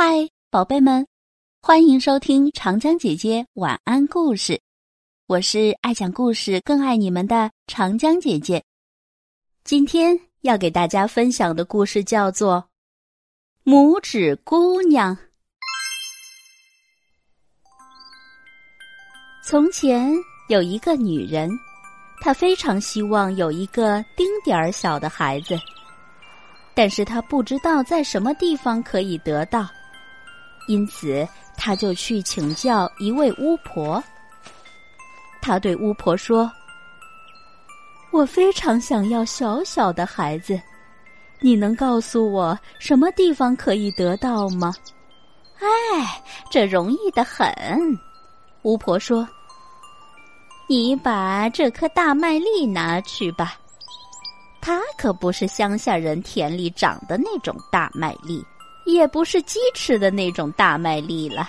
嗨，宝贝们，欢迎收听长江姐姐晚安故事。我是爱讲故事、更爱你们的长江姐姐。今天要给大家分享的故事叫做《拇指姑娘》。从前有一个女人，她非常希望有一个丁点儿小的孩子，但是她不知道在什么地方可以得到。因此，他就去请教一位巫婆。他对巫婆说：“我非常想要小小的孩子，你能告诉我什么地方可以得到吗？”“哎，这容易的很。”巫婆说：“你把这颗大麦粒拿去吧，它可不是乡下人田里长的那种大麦粒。”也不是鸡吃的那种大麦粒了。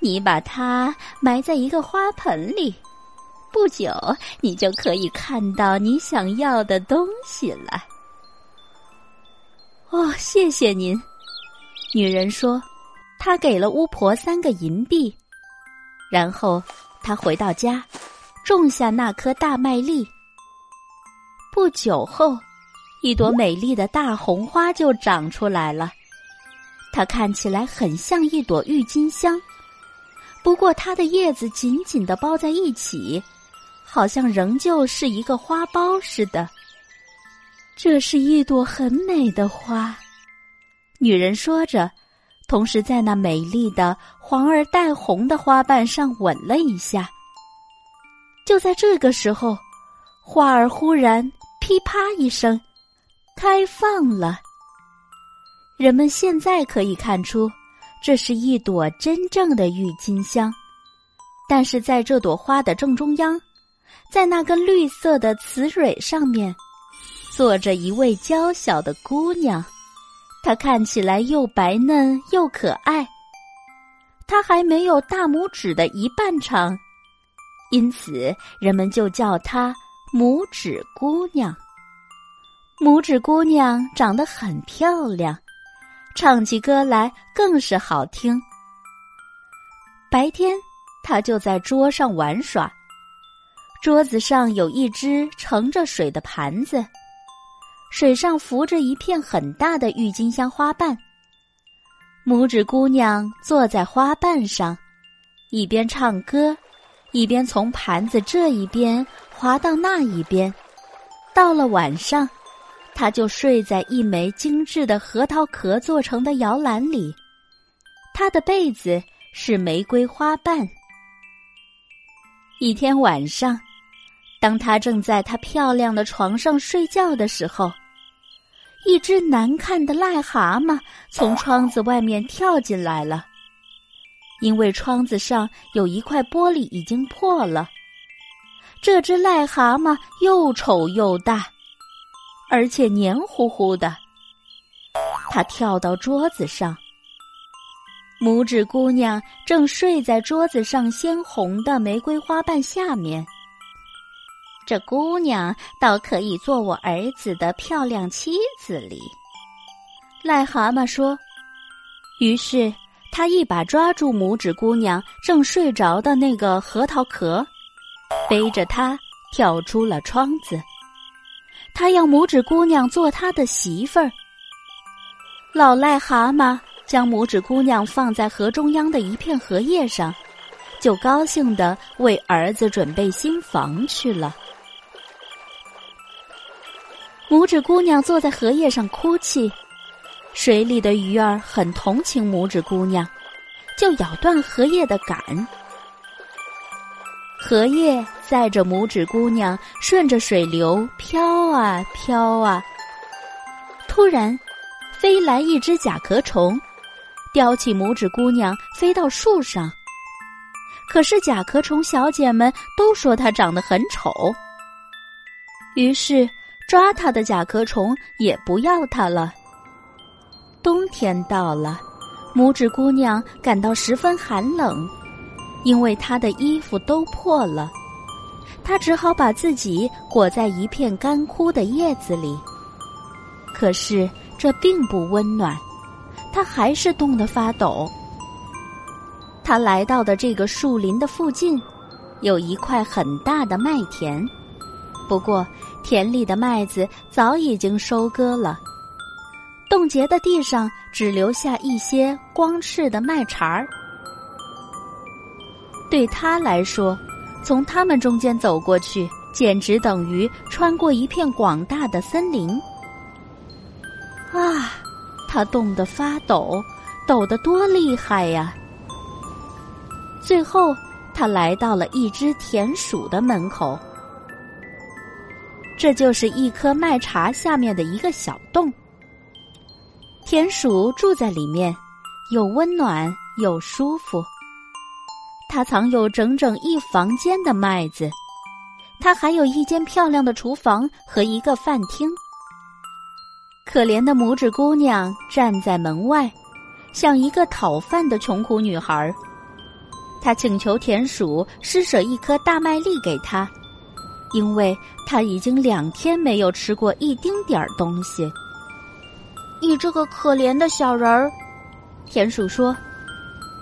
你把它埋在一个花盆里，不久你就可以看到你想要的东西了。哦，谢谢您。女人说，她给了巫婆三个银币，然后她回到家，种下那颗大麦粒。不久后。一朵美丽的大红花就长出来了，它看起来很像一朵郁金香，不过它的叶子紧紧的包在一起，好像仍旧是一个花苞似的。这是一朵很美的花，女人说着，同时在那美丽的黄而带红的花瓣上吻了一下。就在这个时候，花儿忽然噼啪一声。开放了。人们现在可以看出，这是一朵真正的郁金香。但是在这朵花的正中央，在那根绿色的雌蕊上面，坐着一位娇小的姑娘。她看起来又白嫩又可爱。她还没有大拇指的一半长，因此人们就叫她拇指姑娘。拇指姑娘长得很漂亮，唱起歌来更是好听。白天，她就在桌上玩耍，桌子上有一只盛着水的盘子，水上浮着一片很大的郁金香花瓣。拇指姑娘坐在花瓣上，一边唱歌，一边从盘子这一边滑到那一边。到了晚上。他就睡在一枚精致的核桃壳做成的摇篮里，他的被子是玫瑰花瓣。一天晚上，当他正在他漂亮的床上睡觉的时候，一只难看的癞蛤蟆从窗子外面跳进来了。因为窗子上有一块玻璃已经破了，这只癞蛤蟆又丑又大。而且黏糊糊的，他跳到桌子上。拇指姑娘正睡在桌子上鲜红的玫瑰花瓣下面。这姑娘倒可以做我儿子的漂亮妻子哩。癞蛤蟆说。于是他一把抓住拇指姑娘正睡着的那个核桃壳，背着她跳出了窗子。他要拇指姑娘做他的媳妇儿。老癞蛤蟆将拇指姑娘放在河中央的一片荷叶上，就高兴的为儿子准备新房去了。拇指姑娘坐在荷叶上哭泣，水里的鱼儿很同情拇指姑娘，就咬断荷叶的杆。荷叶载着拇指姑娘，顺着水流飘啊飘啊。突然，飞来一只甲壳虫，叼起拇指姑娘飞到树上。可是甲壳虫小姐们都说她长得很丑，于是抓她的甲壳虫也不要她了。冬天到了，拇指姑娘感到十分寒冷。因为她的衣服都破了，他只好把自己裹在一片干枯的叶子里。可是这并不温暖，他还是冻得发抖。他来到的这个树林的附近，有一块很大的麦田，不过田里的麦子早已经收割了，冻结的地上只留下一些光赤的麦茬儿。对他来说，从他们中间走过去，简直等于穿过一片广大的森林。啊，他冻得发抖，抖得多厉害呀！最后，他来到了一只田鼠的门口。这就是一棵麦茬下面的一个小洞。田鼠住在里面，又温暖又舒服。它藏有整整一房间的麦子，它还有一间漂亮的厨房和一个饭厅。可怜的拇指姑娘站在门外，像一个讨饭的穷苦女孩。他请求田鼠施舍一颗大麦粒给他，因为他已经两天没有吃过一丁点儿东西。你这个可怜的小人儿，田鼠说，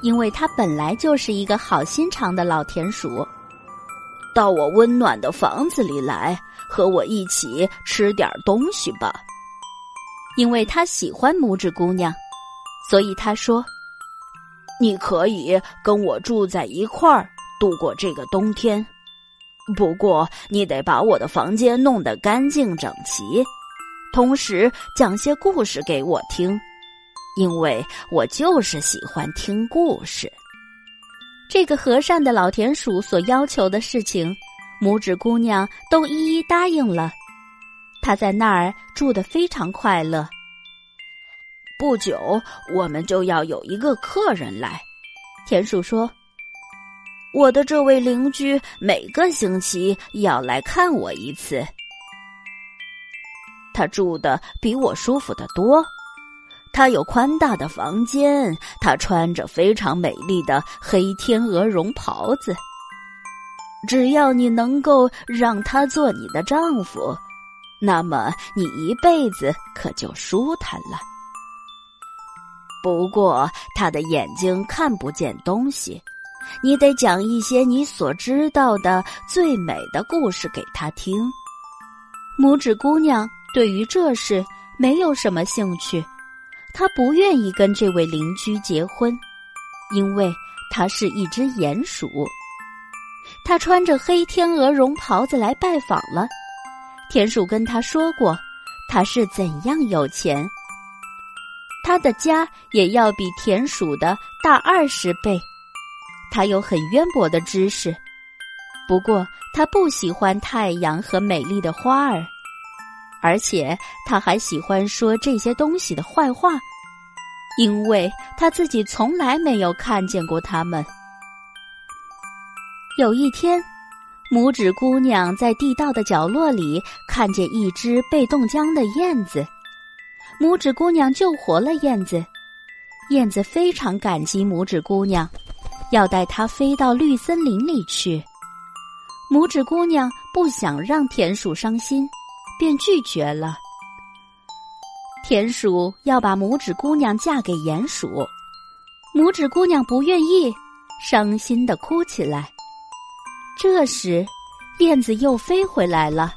因为他本来就是一个好心肠的老田鼠。到我温暖的房子里来，和我一起吃点东西吧。因为他喜欢拇指姑娘，所以他说。你可以跟我住在一块儿度过这个冬天，不过你得把我的房间弄得干净整齐，同时讲些故事给我听，因为我就是喜欢听故事。这个和善的老田鼠所要求的事情，拇指姑娘都一一答应了。她在那儿住得非常快乐。不久，我们就要有一个客人来。田鼠说：“我的这位邻居每个星期要来看我一次。他住的比我舒服得多，他有宽大的房间，他穿着非常美丽的黑天鹅绒袍子。只要你能够让他做你的丈夫，那么你一辈子可就舒坦了。”不过，他的眼睛看不见东西，你得讲一些你所知道的最美的故事给他听。拇指姑娘对于这事没有什么兴趣，他不愿意跟这位邻居结婚，因为他是一只鼹鼠。他穿着黑天鹅绒袍子来拜访了，田鼠跟他说过，他是怎样有钱。他的家也要比田鼠的大二十倍，他有很渊博的知识，不过他不喜欢太阳和美丽的花儿，而且他还喜欢说这些东西的坏话，因为他自己从来没有看见过他们。有一天，拇指姑娘在地道的角落里看见一只被冻僵的燕子。拇指姑娘救活了燕子，燕子非常感激拇指姑娘，要带它飞到绿森林里去。拇指姑娘不想让田鼠伤心，便拒绝了。田鼠要把拇指姑娘嫁给鼹鼠，拇指姑娘不愿意，伤心的哭起来。这时，燕子又飞回来了。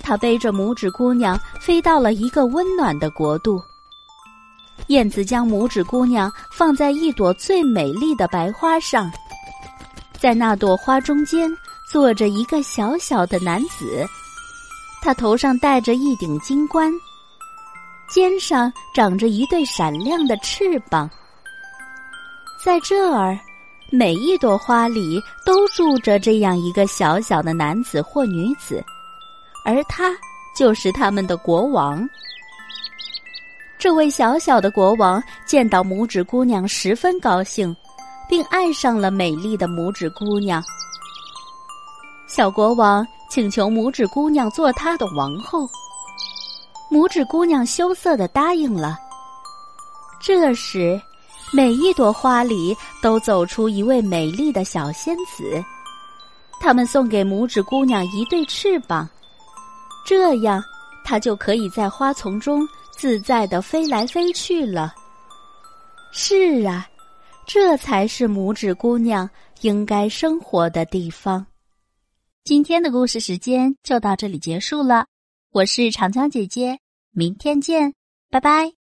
它背着拇指姑娘飞到了一个温暖的国度。燕子将拇指姑娘放在一朵最美丽的白花上，在那朵花中间坐着一个小小的男子，他头上戴着一顶金冠，肩上长着一对闪亮的翅膀。在这儿，每一朵花里都住着这样一个小小的男子或女子。而他就是他们的国王。这位小小的国王见到拇指姑娘十分高兴，并爱上了美丽的拇指姑娘。小国王请求拇指姑娘做他的王后，拇指姑娘羞涩的答应了。这时，每一朵花里都走出一位美丽的小仙子，他们送给拇指姑娘一对翅膀。这样，她就可以在花丛中自在的飞来飞去了。是啊，这才是拇指姑娘应该生活的地方。今天的故事时间就到这里结束了，我是长江姐姐，明天见，拜拜。